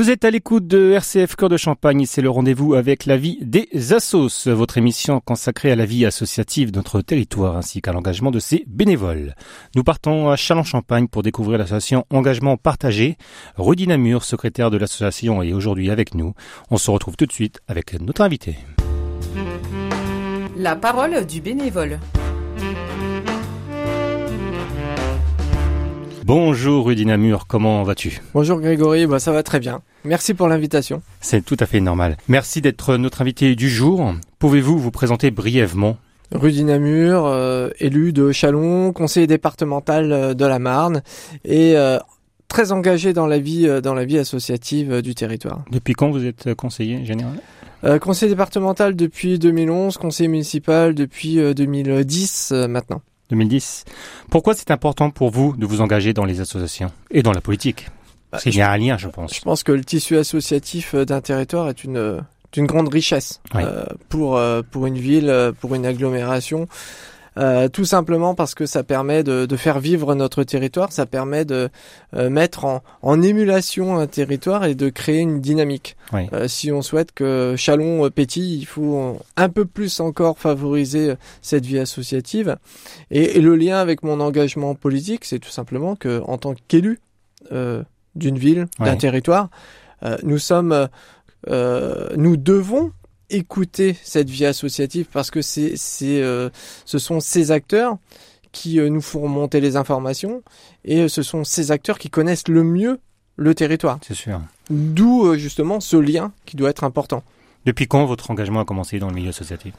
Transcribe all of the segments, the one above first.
Vous êtes à l'écoute de RCF Cœur de Champagne, c'est le rendez-vous avec la vie des assos, votre émission consacrée à la vie associative de notre territoire ainsi qu'à l'engagement de ses bénévoles. Nous partons à Châlons-Champagne pour découvrir l'association Engagement Partagé. Rudy Namur, secrétaire de l'association, est aujourd'hui avec nous. On se retrouve tout de suite avec notre invité. La parole du bénévole. Bonjour Rudy Namur, comment vas-tu Bonjour Grégory, bah ça va très bien. Merci pour l'invitation. C'est tout à fait normal. Merci d'être notre invité du jour. Pouvez-vous vous présenter brièvement Rudy Namur, euh, élu de Chalon, conseiller départemental euh, de la Marne et euh, très engagé dans la vie dans la vie associative du territoire. Depuis quand vous êtes conseiller général? Conseiller départemental depuis 2011, conseiller municipal depuis 2010 maintenant. 2010. Pourquoi c'est important pour vous de vous engager dans les associations et dans la politique? Parce qu'il y a un lien, je pense. Je pense que le tissu associatif d'un territoire est une, une grande richesse euh, pour, euh, pour une ville, pour une agglomération. Euh, tout simplement parce que ça permet de, de, faire vivre notre territoire, ça permet de euh, mettre en, en, émulation un territoire et de créer une dynamique. Oui. Euh, si on souhaite que Chalon pétille, il faut un peu plus encore favoriser cette vie associative. Et, et le lien avec mon engagement politique, c'est tout simplement que en tant qu'élu d'une ville, d'un territoire, nous sommes, nous devons écouter cette vie associative parce que c'est, c'est, euh, ce sont ces acteurs qui euh, nous font remonter les informations et euh, ce sont ces acteurs qui connaissent le mieux le territoire. C'est sûr. D'où euh, justement ce lien qui doit être important. Depuis quand votre engagement a commencé dans le milieu associatif?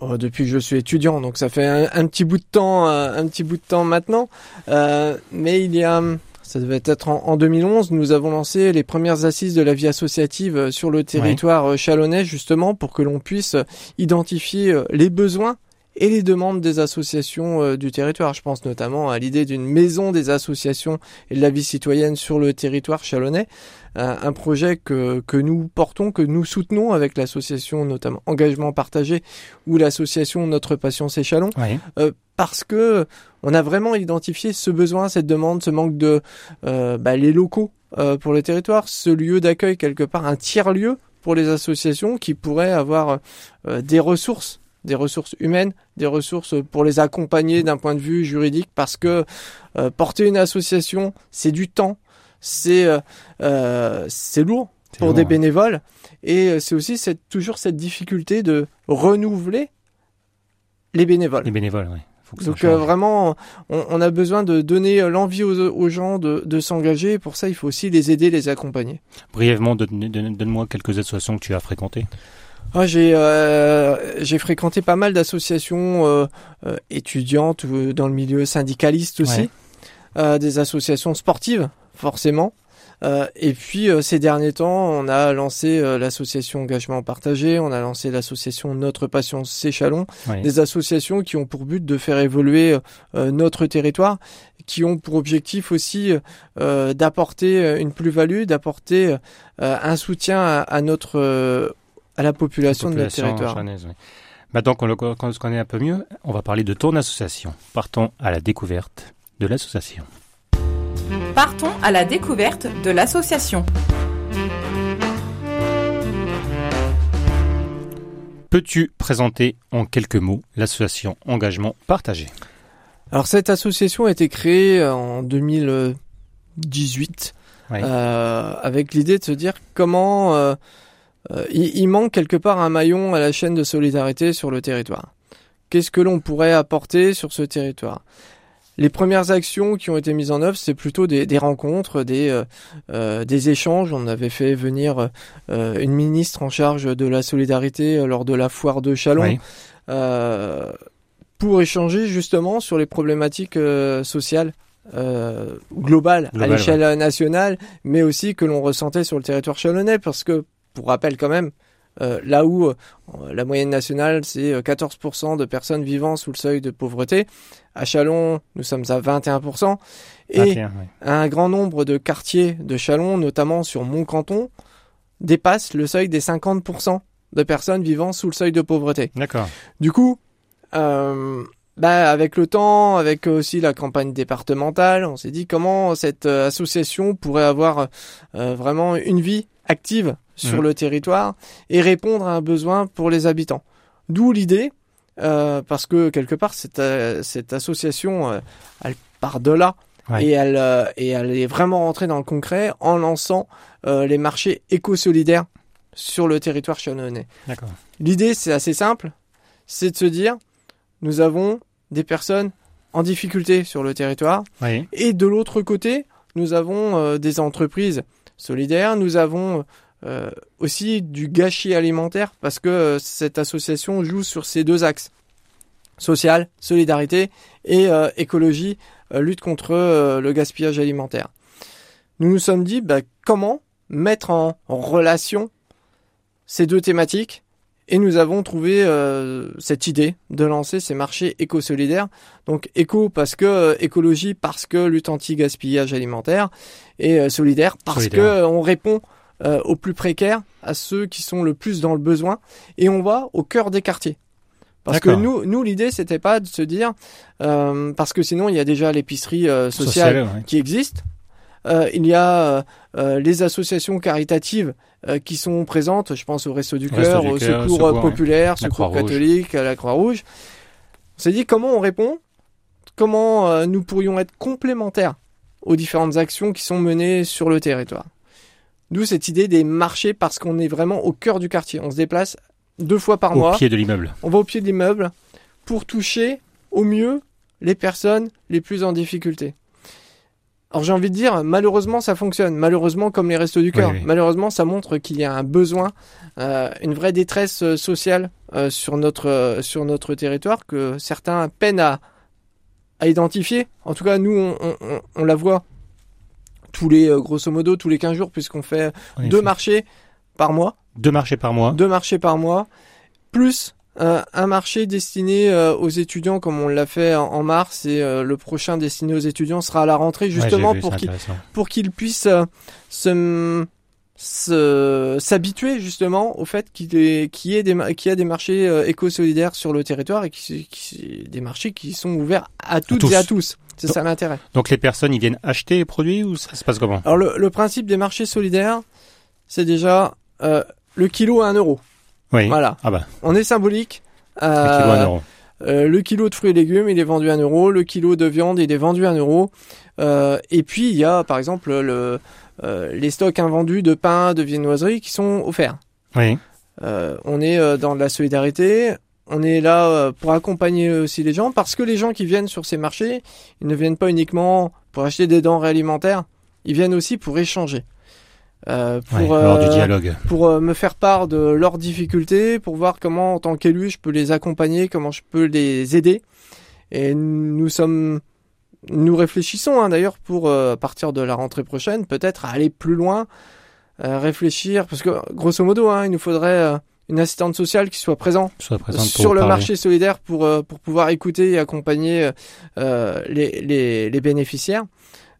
Oh, Depuis que je suis étudiant, donc ça fait un, un, petit bout de temps, un petit bout de temps maintenant. mais il y a ça devait être en, en, 2011, nous avons lancé les premières assises de la vie associative sur le territoire ouais. chalonnais, justement pour que l'on puisse identifier les besoins et les demandes des associations euh, du territoire. Je pense notamment à l'idée d'une maison des associations et de la vie citoyenne sur le territoire chalonnais, euh, un projet que, que nous portons, que nous soutenons avec l'association notamment Engagement Partagé ou l'association Notre Passion C'est Chalon, oui. euh, parce que on a vraiment identifié ce besoin, cette demande, ce manque de euh, bah, les locaux euh, pour le territoire, ce lieu d'accueil quelque part, un tiers lieu pour les associations qui pourraient avoir euh, des ressources des ressources humaines, des ressources pour les accompagner d'un point de vue juridique, parce que euh, porter une association, c'est du temps, c'est euh, c'est lourd pour lourd, des ouais. bénévoles, et c'est aussi cette, toujours cette difficulté de renouveler les bénévoles. Les bénévoles, oui. Donc euh, vraiment, on, on, a besoin de donner l'envie aux, aux, gens de, de s'engager. Pour ça, il faut aussi les aider, les accompagner. Brièvement, donne-moi quelques associations que tu as fréquentées. Ah, j'ai euh, j'ai fréquenté pas mal d'associations euh, euh, étudiantes ou dans le milieu syndicaliste aussi, ouais. des associations sportives forcément. Euh, et puis euh, ces derniers temps, on a lancé euh, l'association Engagement Partagé, on a lancé l'association Notre Passion C'est Chalon, oui. des associations qui ont pour but de faire évoluer notre territoire, qui ont pour objectif aussi d'apporter une plus-value, d'apporter un soutien à, à notre à la population, la population de notre territoire. Chanaise, oui. Maintenant qu'on qu se connaît un peu mieux, on va parler de ton association. Partons à la découverte de l'association. Partons à la découverte de l'association. Peux-tu présenter en quelques mots l'association Engagement Partagé? Alors cette association a été créée en 2018 oui. euh, avec l'idée de se dire comment euh, euh, il, il, manque quelque part un maillon à la chaîne de solidarité sur le territoire. Qu'est-ce que l'on pourrait apporter sur ce territoire? Les premières actions qui ont été mises en œuvre, c'est plutôt des, des, rencontres, des, euh, euh, des échanges. On avait fait venir euh, une ministre en charge de la solidarité lors de la foire de Chalon oui. Euh, pour échanger justement sur les problématiques euh, sociales. globales Global, à l'échelle ouais. nationale, mais aussi que l'on ressentait sur le territoire chalonnais, parce que, pour rappel quand même, euh, là où euh, la moyenne nationale c'est 14% de personnes vivant sous le seuil de pauvreté, à Chalon nous sommes à 21%, et 21, oui. un grand nombre de quartiers de Chalon, notamment sur mon canton, dépasse le seuil des 50% de personnes vivant sous le seuil de pauvreté. D'accord. Du coup, euh, bah, avec le temps, avec aussi la campagne départementale, on s'est dit comment cette euh, association pourrait avoir euh, vraiment une vie active sur Mhm. le territoire et répondre à un besoin pour les habitants. D'où l'idée, euh, parce que quelque part cette, euh, cette association, euh, elle part de là Ouais. et elle euh, et elle est vraiment rentrée dans le concret en lançant euh, les marchés éco-solidaires sur le territoire. D'accord. L'idée, c'est assez simple, c'est de se dire, nous avons des personnes en difficulté sur le territoire, Oui. et de l'autre côté, nous avons euh, des entreprises solidaires, nous avons euh, aussi du gâchis alimentaire, parce que euh, cette association joue sur ces deux axes, social, solidarité, et euh, écologie, lutte contre le gaspillage alimentaire. Nous nous sommes dit, bah, comment mettre en relation ces deux thématiques et nous avons trouvé euh, cette idée de lancer ces marchés éco-solidaires. Donc éco parce que euh, écologie parce que lutte anti-gaspillage alimentaire et euh, solidaire parce Solidaire. que euh, on répond euh, aux plus précaires, à ceux qui sont le plus dans le besoin et on va au cœur des quartiers. Parce que nous, nous l'idée c'était pas de se dire euh, parce que sinon il y a déjà l'épicerie sociale ouais. qui existent. Euh, il y a euh, euh, les associations caritatives euh, qui sont présentes, je pense au Resto du Cœur, au Secours, Secours, ouais. Populaire, La Secours catholique, à la Croix-Rouge. On s'est dit comment on répond, comment nous pourrions être complémentaires aux différentes actions qui sont menées sur le territoire? D'où cette idée des marchés parce qu'on est vraiment au cœur du quartier. On se déplace deux fois par Au mois. pied de l'immeuble. On va au pied de l'immeuble pour toucher au mieux les personnes les plus en difficulté. Alors j'ai envie de dire, malheureusement ça fonctionne. Malheureusement comme les restos du cœur. Oui, oui. Malheureusement ça montre qu'il y a un besoin, euh, une vraie détresse euh, sociale euh, sur notre euh, sur notre territoire que certains peinent à à identifier. En tout cas nous on, on, on- on la voit tous les grosso modo tous les 15 jours puisqu'on fait deux marchés par mois Deux marchés par mois. deux marchés par mois, plus euh, un marché destiné euh, aux étudiants comme on l'a fait en, en mars et euh, le prochain destiné aux étudiants sera à la rentrée Ouais, justement vu, pour qu'ils intéressant. pour qu'ils puissent se se- s'habituer justement au fait qu'il y qu'il y ait des ma- qu'il y a des marchés éco-solidaires sur le territoire et qui, qui- des marchés qui sont ouverts à toutes et à tous. C'est Donc- ça l'intérêt. Donc les personnes, ils viennent acheter les produits ou ça se passe comment? Alors le, le principe des marchés solidaires, c'est déjà le kilo à 1 euro. Oui. Voilà. Ah bah, On est symbolique. kilo, Euh, un euro. Euh, le kilo de fruits et légumes, il est vendu à 1 euro. Le kilo de viande, il est vendu à 1 euro. Euh, et puis, il y a, par exemple, le, euh, les stocks invendus de pain, de viennoiserie qui sont offerts. Oui. Euh, on est euh, dans de la solidarité. On est là pour accompagner aussi les gens parce que les gens qui viennent sur ces marchés, ils ne viennent pas uniquement pour acheter des denrées alimentaires. Ils viennent aussi pour échanger. Euh, pour, Ouais, lors du euh, dialogue. pour euh, me faire part de leurs difficultés, pour voir comment, en tant qu'élu, je peux les accompagner, comment je peux les aider. Et nous sommes, nous réfléchissons hein, d'ailleurs pour, euh, à partir de la rentrée prochaine, peut-être aller plus loin, euh, réfléchir, parce que grosso modo, hein, il nous faudrait euh, une assistante sociale qui soit présente Soit présente pour sur le parler. marché solidaire pour, euh, pour pouvoir écouter et accompagner les, les, les bénéficiaires.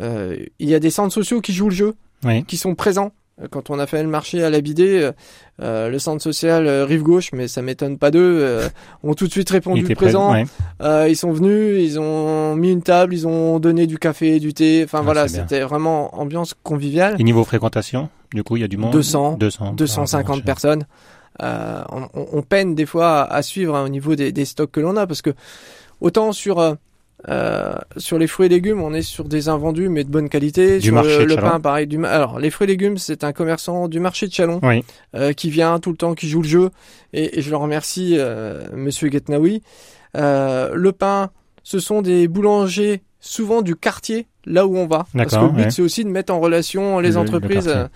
Euh, il y a des centres sociaux qui jouent le jeu Oui. qui sont présents. Quand on a fait le marché à la Bidé, euh, euh, le centre social euh, Rive Gauche, mais ça m'étonne pas d'eux, euh, ont tout de suite répondu prêt. présent. Ouais. Ils sont venus, ils ont mis une table, ils ont donné du café, du thé. Enfin Ah, voilà, c'était vraiment ambiance conviviale. Et niveau fréquentation, du coup, il y a du monde? 200, 200. 250 Ah, personnes. On, on- on peine des fois à, à suivre hein, au niveau des, des stocks que l'on a parce que autant sur euh, sur les fruits et légumes, on est sur des invendus mais de bonne qualité. Du sur marché le, de le Chalon. pain, pareil. Du, alors les fruits et légumes, c'est un commerçant du marché de Chalon Oui. euh, qui vient tout le temps, qui joue le jeu et, et je le remercie, euh, Monsieur Guetnaoui. Euh, le pain, ce sont des boulangers souvent du quartier là où on va. Parce que le but ouais. c'est aussi de mettre en relation les Le- le entreprises. euh,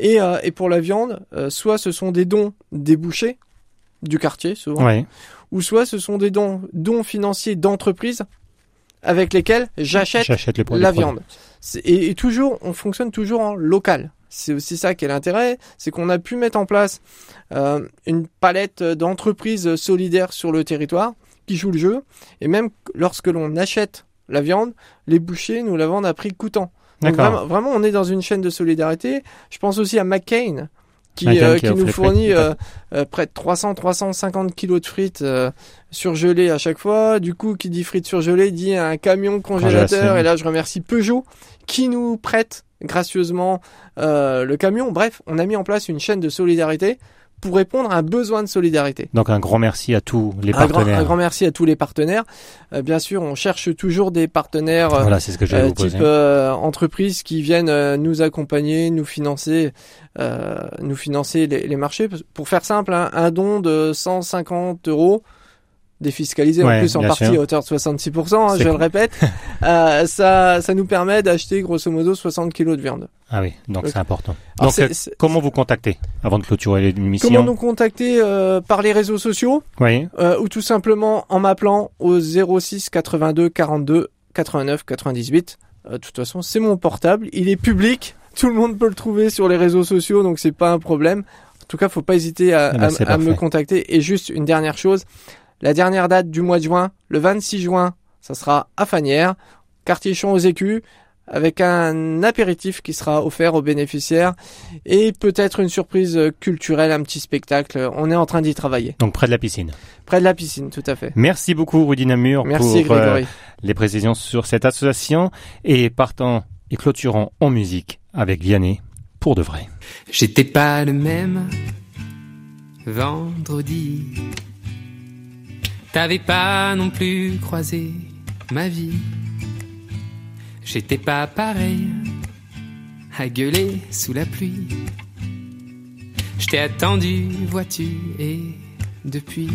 et, euh, et pour la viande, euh, soit ce sont des dons des bouchers du quartier souvent, Oui. ou soit ce sont des dons, dons financiers d'entreprises avec lesquels j'achète la viande. Et, et toujours, on fonctionne toujours en local. C'est aussi ça qui est l'intérêt, c'est qu'on a pu mettre en place euh, une palette d'entreprises solidaires sur le territoire qui jouent le jeu. Et même lorsque l'on achète la viande, les bouchers nous la vendent à prix coûtant. Donc vraiment, vraiment, on est dans une chaîne de solidarité. Je pense aussi à McCain, qui, Un qui, qui offre nous fournit euh, près de 300-350 kilos de frites euh, surgelées à chaque fois. Du coup, qui dit frites surgelées dit un camion congélateur. Congélation. Et là, je remercie Peugeot qui nous prête gracieusement euh, le camion. Bref, on a mis en place une chaîne de solidarité pour répondre à un besoin de solidarité. Donc un grand merci à tous les Un grand, partenaires. un grand merci à tous les partenaires. Euh, bien sûr, on cherche toujours des partenaires euh, Voilà, c'est ce que euh, vous type entreprises qui viennent nous accompagner, nous financer, nous financer les, les marchés. Pour faire simple, hein, un don de 150 euros défiscalisé Ouais, en plus en partie sûr. à hauteur de 66%, hein, je le répète, euh, ça, ça nous permet d'acheter grosso modo 60 kilos de viande. Ah oui, donc c'est important. Alors, Donc c'est- euh, comment vous contacter avant de clôturer l'émission Comment nous contacter euh, par les réseaux sociaux Oui, euh, ou tout simplement en m'appelant au 06 82 42 89 98. Euh, de toute façon, c'est mon portable, il est public, tout le monde peut le trouver sur les réseaux sociaux, donc c'est pas un problème. En tout cas, faut pas hésiter à, Ah bah, à- c'est à me contacter. Et juste une dernière chose, la dernière date du mois de juin, le 26 juin, ça sera à Fanière, quartier Champs aux Écus, avec un apéritif qui sera offert aux bénéficiaires et peut-être une surprise culturelle, un petit spectacle. On est en train d'y travailler. donc près de la piscine. Près de la piscine, tout à fait. Merci beaucoup Rudy Namur Merci pour euh, les précisions sur cette association et partant et clôturant en musique avec Vianney pour de vrai. J'étais pas le même vendredi. T'avais pas non plus croisé ma vie. J'étais pas pareil à gueuler sous la pluie. Je t'ai attendu, vois-tu, et depuis.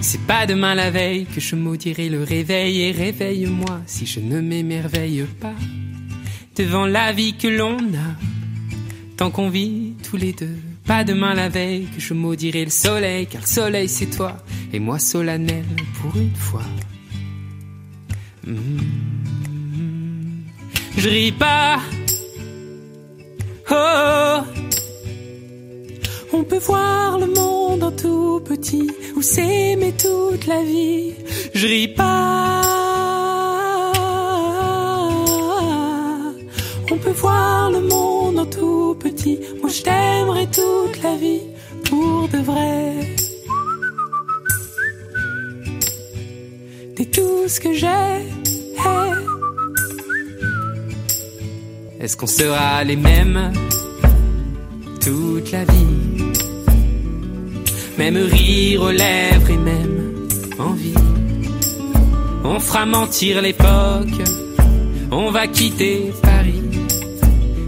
C'est pas demain la veille que je maudirai le réveil et réveille-moi si je ne m'émerveille pas devant la vie que l'on a, tant qu'on vit tous les deux. Pas demain la veille que je maudirai le soleil, car le soleil c'est toi, et moi solennel pour une fois. Mm. Je ris pas. Oh. On peut voir le monde en tout petit ou s'aimer toute la vie. Je ris pas. On peut voir le monde en tout petit. Moi je t'aimerai toute la vie pour de vrai. T'es tout ce que j'ai. Est-ce qu'on sera les mêmes toute la vie? Même rire aux lèvres et même envie. On fera mentir l'époque. On va quitter Paris.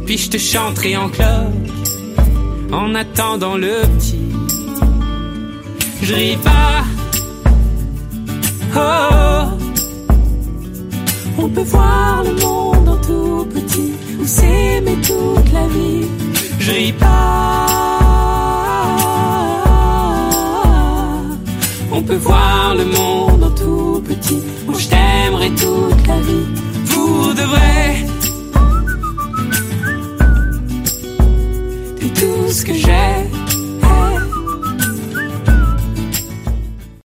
Puis je te chanterai en cloque en attendant le petit. Je ris pas. Oh, On peut voir le monde en tout petit ou s'aimer toute la vie. Je ris pas. On peut voir le monde en tout petit. où je t'aimerai toute la vie. Pour de vrai.